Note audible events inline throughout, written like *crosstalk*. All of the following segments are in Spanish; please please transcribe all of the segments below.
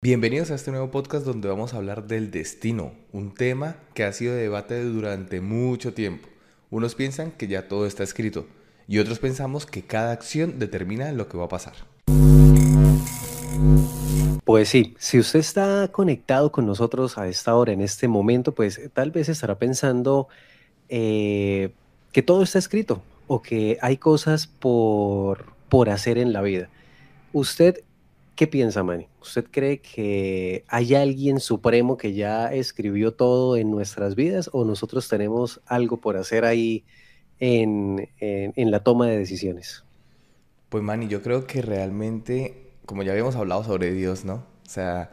Bienvenidos a este nuevo podcast donde vamos a hablar del destino, un tema que ha sido de debate durante mucho tiempo. Unos piensan que ya todo está escrito y otros pensamos que cada acción determina lo que va a pasar. Pues sí, si usted está conectado con nosotros a esta hora, en este momento, pues tal vez estará pensando eh, que todo está escrito o que hay cosas por, por hacer en la vida. Usted ¿Qué piensa, Manny? ¿Usted cree que hay alguien supremo que ya escribió todo en nuestras vidas o nosotros tenemos algo por hacer ahí en, la toma de decisiones? Pues, Manny, yo creo que realmente, como ya habíamos hablado sobre Dios, ¿no? O sea,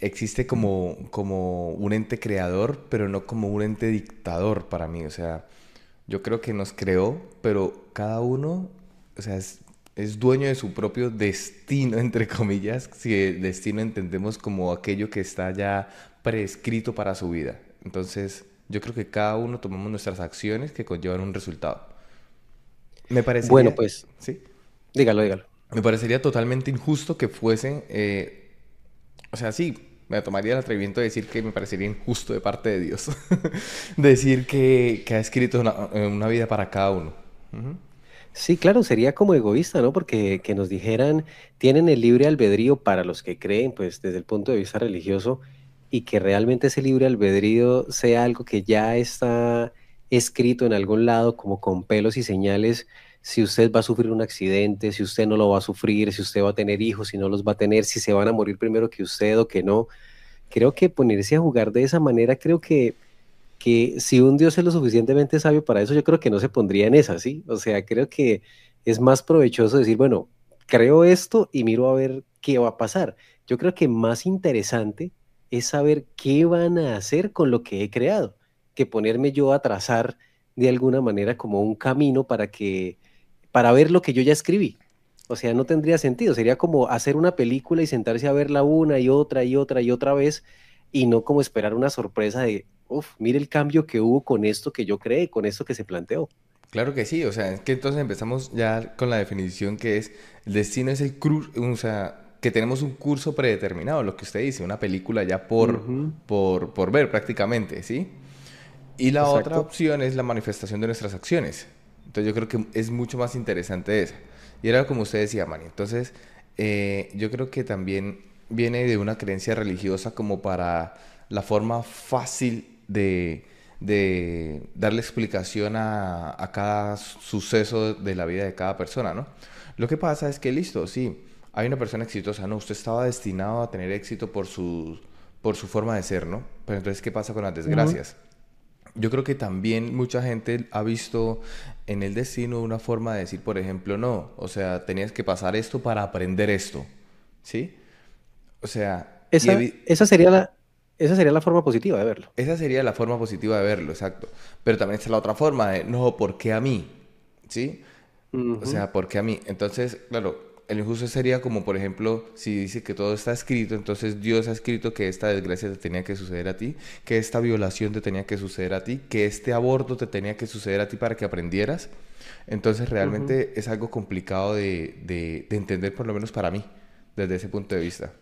existe como, como un ente creador, pero no como un ente dictador para mí. O sea, yo creo que nos creó, pero cada uno, o sea, es, es dueño de su propio destino, *laughs* entre comillas, si el destino entendemos como aquello que está ya prescrito para su vida. Entonces, yo creo que cada uno tomamos nuestras acciones que conllevan un resultado. Me parece. Bueno, pues. Sí. Dígalo, dígalo. Me parecería totalmente injusto que fuesen. Eh, o sea, sí, me tomaría el atrevimiento de decir que me parecería injusto de parte de Dios. *laughs* decir que, ha escrito una, vida para cada uno. Sí, claro, sería como egoísta, ¿no? Porque que nos dijeran, tienen el libre albedrío para los que creen, pues desde el punto de vista religioso, y que realmente ese libre albedrío sea algo que ya está escrito en algún lado, como con pelos y señales, si usted va a sufrir un accidente, si usted no lo va a sufrir, si usted va a tener hijos, si no los va a tener, si se van a morir primero que usted o que no. Creo que ponerse a jugar de esa manera, creo que que si un Dios es lo suficientemente sabio para eso, yo creo que no se pondría en esa, ¿sí? O sea, creo que es más provechoso decir, bueno, creo esto y miro a ver qué va a pasar. Yo creo que más interesante es saber qué van a hacer con lo que he creado, que ponerme yo a trazar de alguna manera como un camino para que para ver lo que yo ya escribí. O sea, no tendría sentido, sería como hacer una película y sentarse a verla una y otra y otra y otra vez y no como esperar una sorpresa de uf, mire el cambio que hubo con esto que yo creé, con esto que se planteó. Claro que sí, o sea, es que entonces empezamos ya con la definición que es, el destino es el cruz, o sea, que tenemos un curso predeterminado, lo que usted dice, una película ya por, por, por, ver prácticamente, ¿sí? Y la otra opción es la manifestación de nuestras acciones. Entonces yo creo que es mucho más interesante esa. Y era como usted decía, Manny. Entonces, eh, yo creo que también viene de una creencia religiosa como para la forma fácil de, darle explicación a, cada suceso de la vida de cada persona, ¿no? Lo que pasa es que, listo, sí, hay una persona exitosa, no, usted estaba destinado a tener éxito por su, por su forma de ser, ¿no? Pero entonces, ¿qué pasa con las desgracias? Yo creo que también mucha gente ha visto en el destino una forma de decir, por ejemplo, no, o sea, tenías que pasar esto para aprender esto, ¿sí? O sea... Esa, esa sería la, esa sería la forma positiva de verlo. Esa sería la forma positiva de verlo, exacto. Pero también está la otra forma de, no, ¿por qué a mí? ¿Sí? O sea, ¿por qué a mí? Entonces, claro, el injusto sería como, por ejemplo, si dice que todo está escrito, entonces Dios ha escrito que esta desgracia te tenía que suceder a ti, que esta violación te tenía que suceder a ti, que este aborto te tenía que suceder a ti para que aprendieras. Entonces, realmente es algo complicado de, de entender, por lo menos para mí, desde ese punto de vista.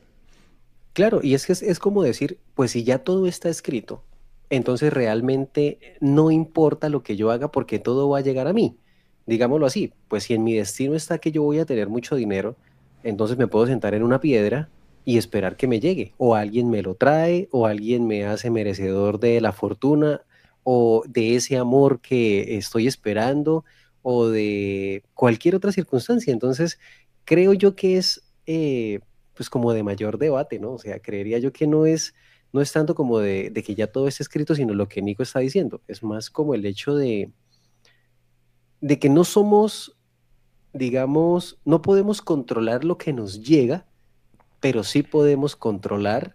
Claro, y es que es, como decir, pues si ya todo está escrito, entonces realmente no importa lo que yo haga porque todo va a llegar a mí. Digámoslo así, pues si en mi destino está que yo voy a tener mucho dinero, entonces me puedo sentar en una piedra y esperar que me llegue, o alguien me lo trae, o alguien me hace merecedor de la fortuna, o de ese amor que estoy esperando, o de cualquier otra circunstancia. Entonces, creo yo que es eh, pues como de mayor debate, ¿no? O sea, creería yo que no es, no es tanto como de, que ya todo está escrito, sino lo que Nico está diciendo, es más como el hecho de, de que no somos, digamos, no podemos controlar lo que nos llega, pero sí podemos controlar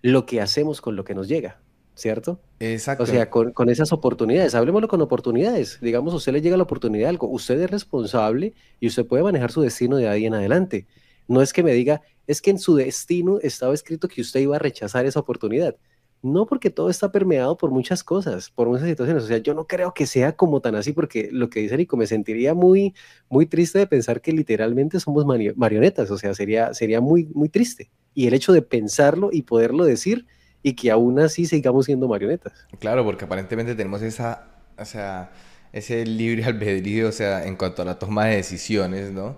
lo que hacemos con lo que nos llega, ¿cierto? Exacto. O sea, con, con, esas oportunidades, hablemoslo con oportunidades. Digamos, a usted le llega la oportunidad de algo, usted es responsable y usted puede manejar su destino de ahí en adelante. No es que me diga, es que en su destino estaba escrito que usted iba a rechazar esa oportunidad. No porque todo está permeado por muchas cosas, por muchas situaciones. O sea, yo no creo que sea como tan así, porque lo que dice Nico, me sentiría muy, muy triste de pensar que literalmente somos marionetas. O sea, sería, sería muy, muy triste. y el hecho de pensarlo y poderlo decir y que aún así sigamos siendo marionetas. Claro, porque aparentemente tenemos esa, o sea, ese libre *laughs* albedrío, o sea, en cuanto a la toma de decisiones, ¿no?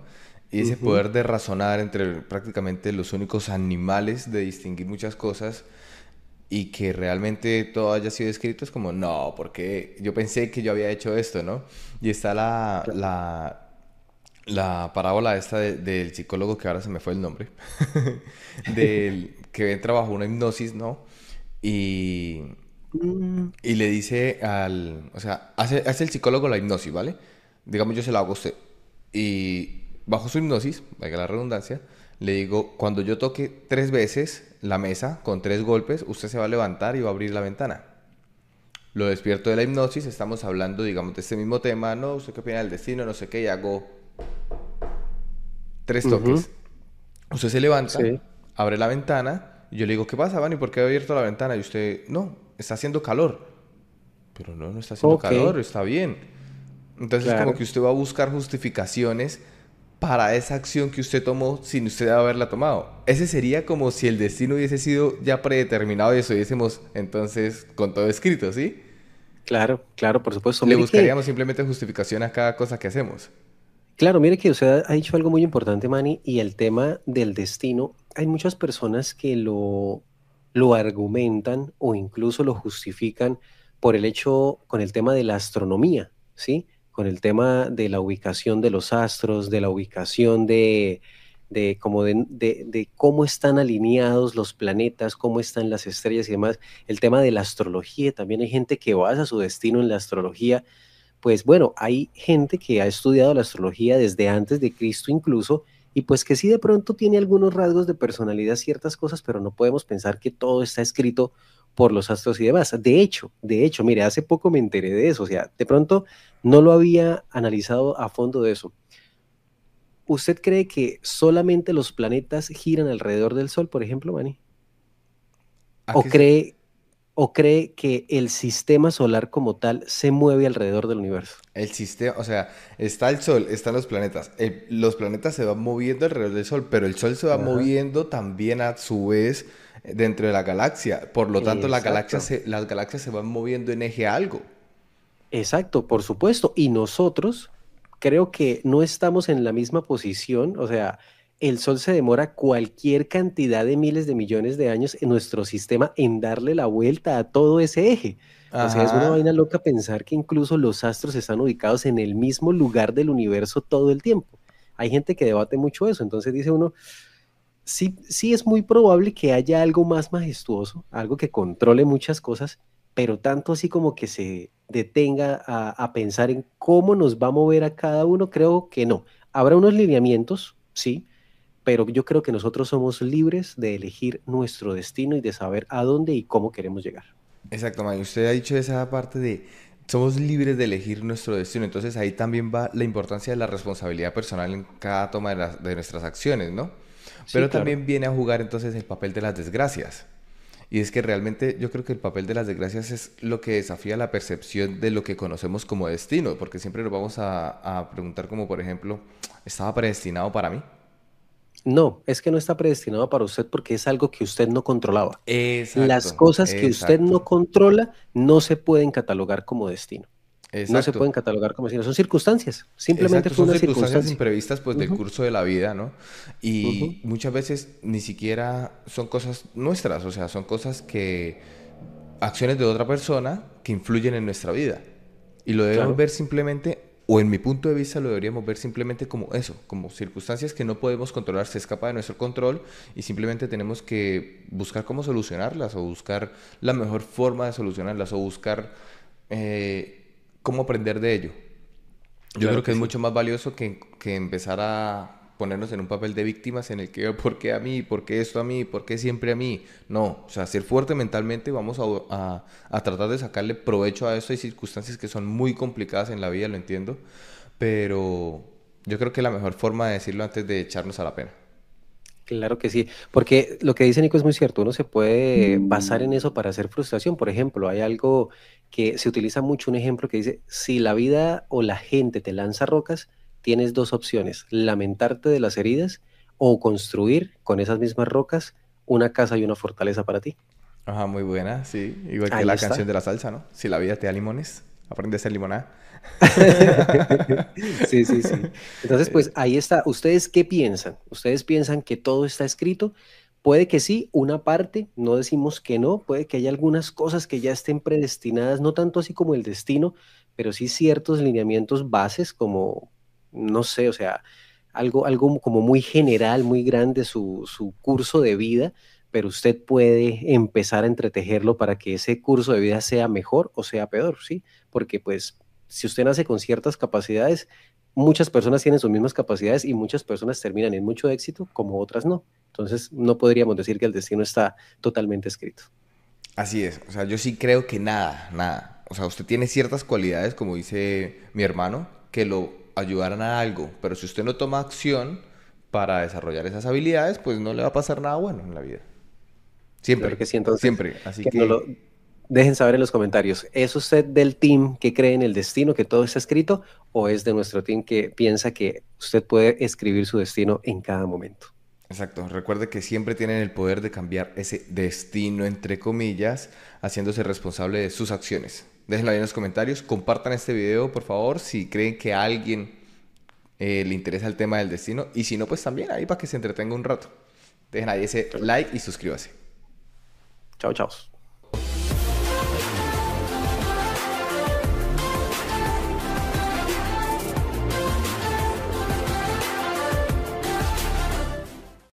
Y ese poder de razonar entre prácticamente los únicos animales de distinguir muchas cosas y que realmente todo haya sido escrito es como, no, porque yo pensé que yo había hecho esto, ¿no? Y está la, la, la parábola esta del psicólogo, que ahora se me fue el nombre, *laughs* del que trabajó una hipnosis, ¿no? Y, mm. y le dice al, o sea, hace, hace el psicólogo la hipnosis, ¿vale? Digamos, yo se la hago a usted. Y bajo su hipnosis, vaya la redundancia, le digo, cuando yo toque tres veces la mesa con tres golpes, usted se va a levantar y va a abrir la ventana. Lo despierto de la hipnosis, estamos hablando, digamos, de este mismo tema, no, usted qué opina del destino, no sé qué, y hago tres toques. Usted se levanta, abre la ventana, y yo le digo, ¿qué pasa, Vani? ¿Por qué ha abierto la ventana? Y usted, no, está haciendo calor. Pero no, no está haciendo calor, está bien. Entonces es como que usted va a buscar justificaciones para esa acción que usted tomó sin usted haberla tomado. Ese sería como si el destino hubiese sido ya predeterminado y eso hubiésemos entonces con todo escrito, ¿sí? Claro, claro, por supuesto. Le buscaríamos simplemente justificación a cada cosa que hacemos. Claro, mire que usted ha dicho algo muy importante, Manny, y el tema del destino. Hay muchas personas que lo, lo argumentan o incluso lo justifican por el hecho con el tema de la astronomía, ¿sí? Con el tema de la ubicación de los astros, de la ubicación de, de, como de, cómo están alineados los planetas, cómo están las estrellas y demás. El tema de la astrología, también hay gente que basa su destino en la astrología. Pues bueno, hay gente que ha estudiado la astrología desde antes de Cristo incluso, y pues que sí de pronto tiene algunos rasgos de personalidad, ciertas cosas, pero no podemos pensar que todo está escrito por los astros y demás. De hecho, de hecho, mire, hace poco me enteré de eso, o sea, de pronto no lo había analizado a fondo de eso. ¿Usted cree que solamente los planetas giran alrededor del Sol, por ejemplo, Manny? ¿O cree, ¿O cree que el sistema solar como tal se mueve alrededor del universo? El sistema, o sea, está el Sol, están los planetas. los planetas se van moviendo alrededor del Sol, pero el Sol se va moviendo también a su vez dentro de la galaxia. Por lo tanto, la galaxia las galaxias se van moviendo en eje a algo. Exacto, por supuesto. Y nosotros creo que no estamos en la misma posición. O sea, el Sol se demora cualquier cantidad de miles de millones de años en nuestro sistema en darle la vuelta a todo ese eje. O sea, es una vaina loca pensar que incluso los astros están ubicados en el mismo lugar del universo todo el tiempo. Hay gente que debate mucho eso. Entonces dice uno, sí, sí es muy probable que haya algo más majestuoso, algo que controle muchas cosas, pero tanto así como que se detenga a, pensar en cómo nos va a mover a cada uno, creo que no. Habrá unos lineamientos, sí, pero yo creo que nosotros somos libres de elegir nuestro destino y de saber a dónde y cómo queremos llegar. Exacto, May. Usted ha dicho esa parte de somos libres de elegir nuestro destino. Entonces ahí también va la importancia de la responsabilidad personal en cada toma de nuestras acciones, ¿no? Pero también viene a jugar entonces el papel de las desgracias. Y es que realmente yo creo que el papel de las desgracias es lo que desafía la percepción de lo que conocemos como destino, porque siempre nos vamos a, a preguntar como, por ejemplo, ¿estaba predestinado para mí? No, es que no está predestinado para usted porque es algo que usted no controlaba. Las cosas que usted no controla no se pueden catalogar como destino. No se pueden catalogar como si no son circunstancias. Simplemente son circunstancias imprevistas pues del curso de la vida, ¿no? Y muchas veces ni siquiera son cosas nuestras, o sea, son cosas que acciones de otra persona que influyen en nuestra vida. Y lo debemos ver simplemente o en mi punto de vista lo deberíamos ver simplemente como eso, como circunstancias que no podemos controlar, se escapa de nuestro control y simplemente tenemos que buscar cómo solucionarlas o buscar la mejor forma de solucionarlas o buscar eh, cómo aprender de ello. Yo creo que, es mucho más valioso que, que, empezar a ponernos en un papel de víctimas en el que, ¿por qué a mí? ¿Por qué esto a mí? ¿Por qué siempre a mí? No, o sea, ser fuerte mentalmente, vamos a, a, tratar de sacarle provecho a esto. Hay circunstancias que son muy complicadas en la vida, lo entiendo, pero yo creo que la mejor forma de decirlo antes de echarnos a la pena. Claro que sí, porque lo que dice Nico es muy cierto, uno se puede basar en eso para hacer frustración. Por ejemplo, hay algo que se utiliza mucho, un ejemplo que dice, si la vida o la gente te lanza rocas, tienes dos opciones, lamentarte de las heridas o construir con esas mismas rocas una casa y una fortaleza para ti. Ajá, muy buena, sí. Igual que la canción de la salsa, ¿no? Si la vida te da limones, aprende a hacer limonada. *laughs* sí, sí, sí. Entonces, pues ahí está. ¿Ustedes qué piensan? ¿Ustedes piensan que todo está escrito? Puede que sí, una parte, no decimos que no, puede que haya algunas cosas que ya estén predestinadas, no tanto así como el destino, pero sí ciertos lineamientos bases como, no sé, o sea, algo, algo como muy general, muy grande su, su curso de vida, pero usted puede empezar a entretejerlo para que ese curso de vida sea mejor o sea peor, ¿sí? Porque pues si usted nace con ciertas capacidades, muchas personas tienen sus mismas capacidades y muchas personas terminan en mucho éxito como otras no. Entonces no podríamos decir que el destino está totalmente escrito. Así es, o sea, yo sí creo que nada, nada. O sea, usted tiene ciertas cualidades, como dice mi hermano, que lo ayudarán a algo, pero si usted no toma acción para desarrollar esas habilidades, pues no le va a pasar nada bueno en la vida. Siempre. que sí, entonces, siempre. Así que, lo dejen saber en los comentarios. ¿Es usted del team que cree en el destino, que todo está escrito, o es de nuestro team que piensa que usted puede escribir su destino en cada momento? Exacto. Recuerde que siempre tienen el poder de cambiar ese destino, entre comillas, haciéndose responsable de sus acciones. Déjenlo ahí en los comentarios. Compartan este video, por favor, si creen que a alguien eh, le interesa el tema del destino. Y si no, pues también ahí para que se entretenga un rato. Dejen ahí ese like y suscríbase. Chao, chao.